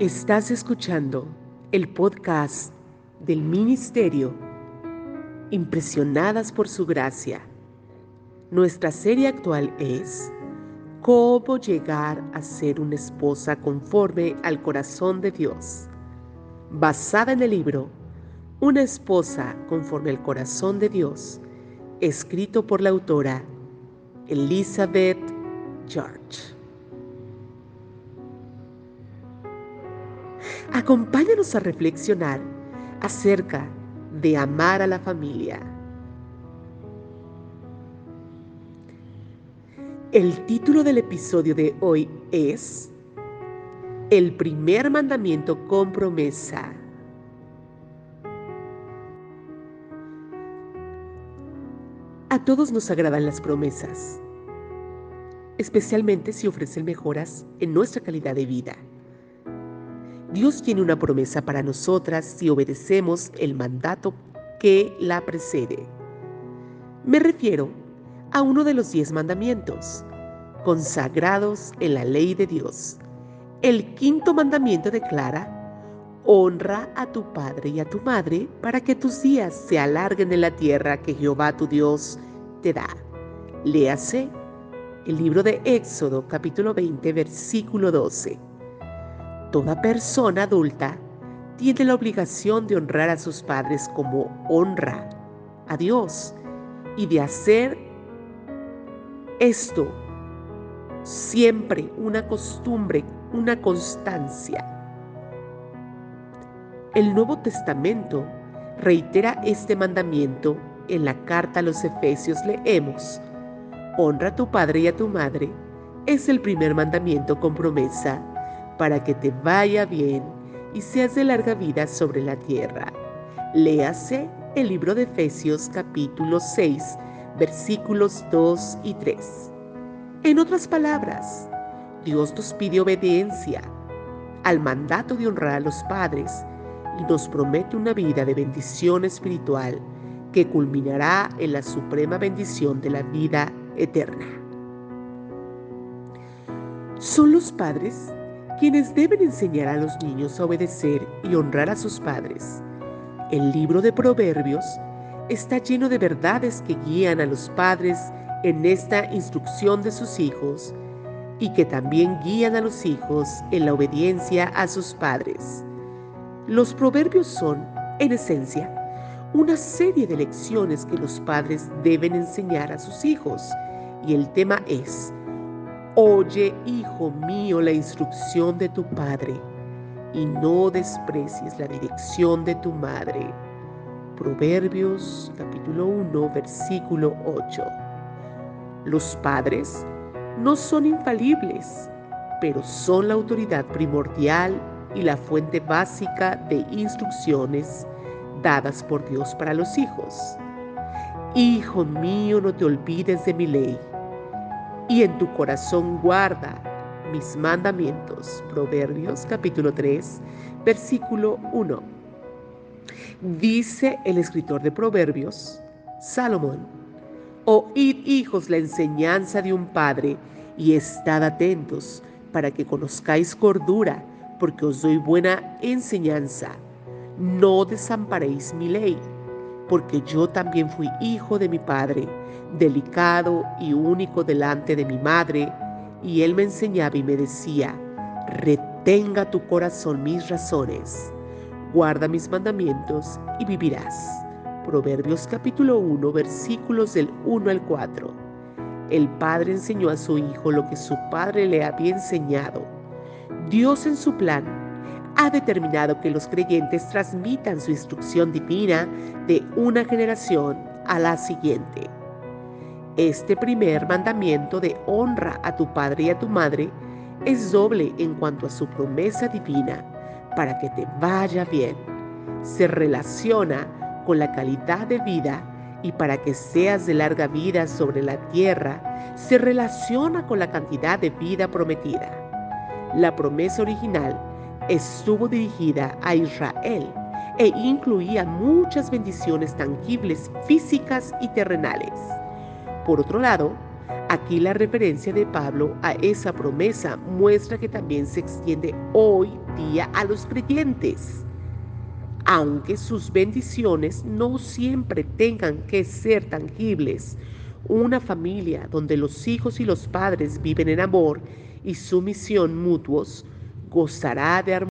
Estás escuchando el podcast del Ministerio Impresionadas por Su Gracia. Nuestra serie actual es Cómo llegar a ser una esposa conforme al corazón de Dios, basada en el libro Una esposa conforme al corazón de Dios, escrito por la autora Elizabeth George. Acompáñanos a reflexionar acerca de amar a la familia. El título del episodio de hoy es El primer mandamiento con promesa. A todos nos agradan las promesas, especialmente si ofrecen mejoras en nuestra calidad de vida. Dios tiene una promesa para nosotras si obedecemos el mandato que la precede. Me refiero a uno de los diez mandamientos, consagrados en la ley de Dios. El quinto mandamiento declara, honra a tu padre y a tu madre para que tus días se alarguen en la tierra que Jehová tu Dios te da. Léase el libro de Éxodo capítulo 20 versículo 12. Toda persona adulta tiene la obligación de honrar a sus padres como honra a Dios y de hacer esto siempre una costumbre, una constancia. El Nuevo Testamento reitera este mandamiento en la carta a los Efesios leemos, honra a tu padre y a tu madre, es el primer mandamiento con promesa para que te vaya bien y seas de larga vida sobre la tierra. Léase el libro de Efesios capítulo 6, versículos 2 y 3. En otras palabras, Dios nos pide obediencia al mandato de honrar a los padres y nos promete una vida de bendición espiritual que culminará en la suprema bendición de la vida eterna. Son los padres quienes deben enseñar a los niños a obedecer y honrar a sus padres. El libro de Proverbios está lleno de verdades que guían a los padres en esta instrucción de sus hijos y que también guían a los hijos en la obediencia a sus padres. Los proverbios son, en esencia, una serie de lecciones que los padres deben enseñar a sus hijos y el tema es Oye, hijo mío, la instrucción de tu padre y no desprecies la dirección de tu madre. Proverbios capítulo 1, versículo 8. Los padres no son infalibles, pero son la autoridad primordial y la fuente básica de instrucciones dadas por Dios para los hijos. Hijo mío, no te olvides de mi ley y en tu corazón guarda mis mandamientos. Proverbios capítulo 3, versículo 1. Dice el escritor de Proverbios, Salomón, oíd hijos la enseñanza de un padre y estad atentos para que conozcáis cordura, porque os doy buena enseñanza. No desamparéis mi ley, porque yo también fui hijo de mi padre delicado y único delante de mi madre, y él me enseñaba y me decía, retenga tu corazón mis razones, guarda mis mandamientos y vivirás. Proverbios capítulo 1 versículos del 1 al 4. El padre enseñó a su hijo lo que su padre le había enseñado. Dios en su plan ha determinado que los creyentes transmitan su instrucción divina de una generación a la siguiente. Este primer mandamiento de honra a tu padre y a tu madre es doble en cuanto a su promesa divina para que te vaya bien. Se relaciona con la calidad de vida y para que seas de larga vida sobre la tierra, se relaciona con la cantidad de vida prometida. La promesa original estuvo dirigida a Israel e incluía muchas bendiciones tangibles, físicas y terrenales. Por otro lado, Aquí la referencia de Pablo a esa promesa muestra que también se extiende hoy día a los creyentes. Aunque sus bendiciones no siempre tengan que ser tangibles, una familia donde los hijos y los padres viven en amor y sumisión mutuos gozará de armonía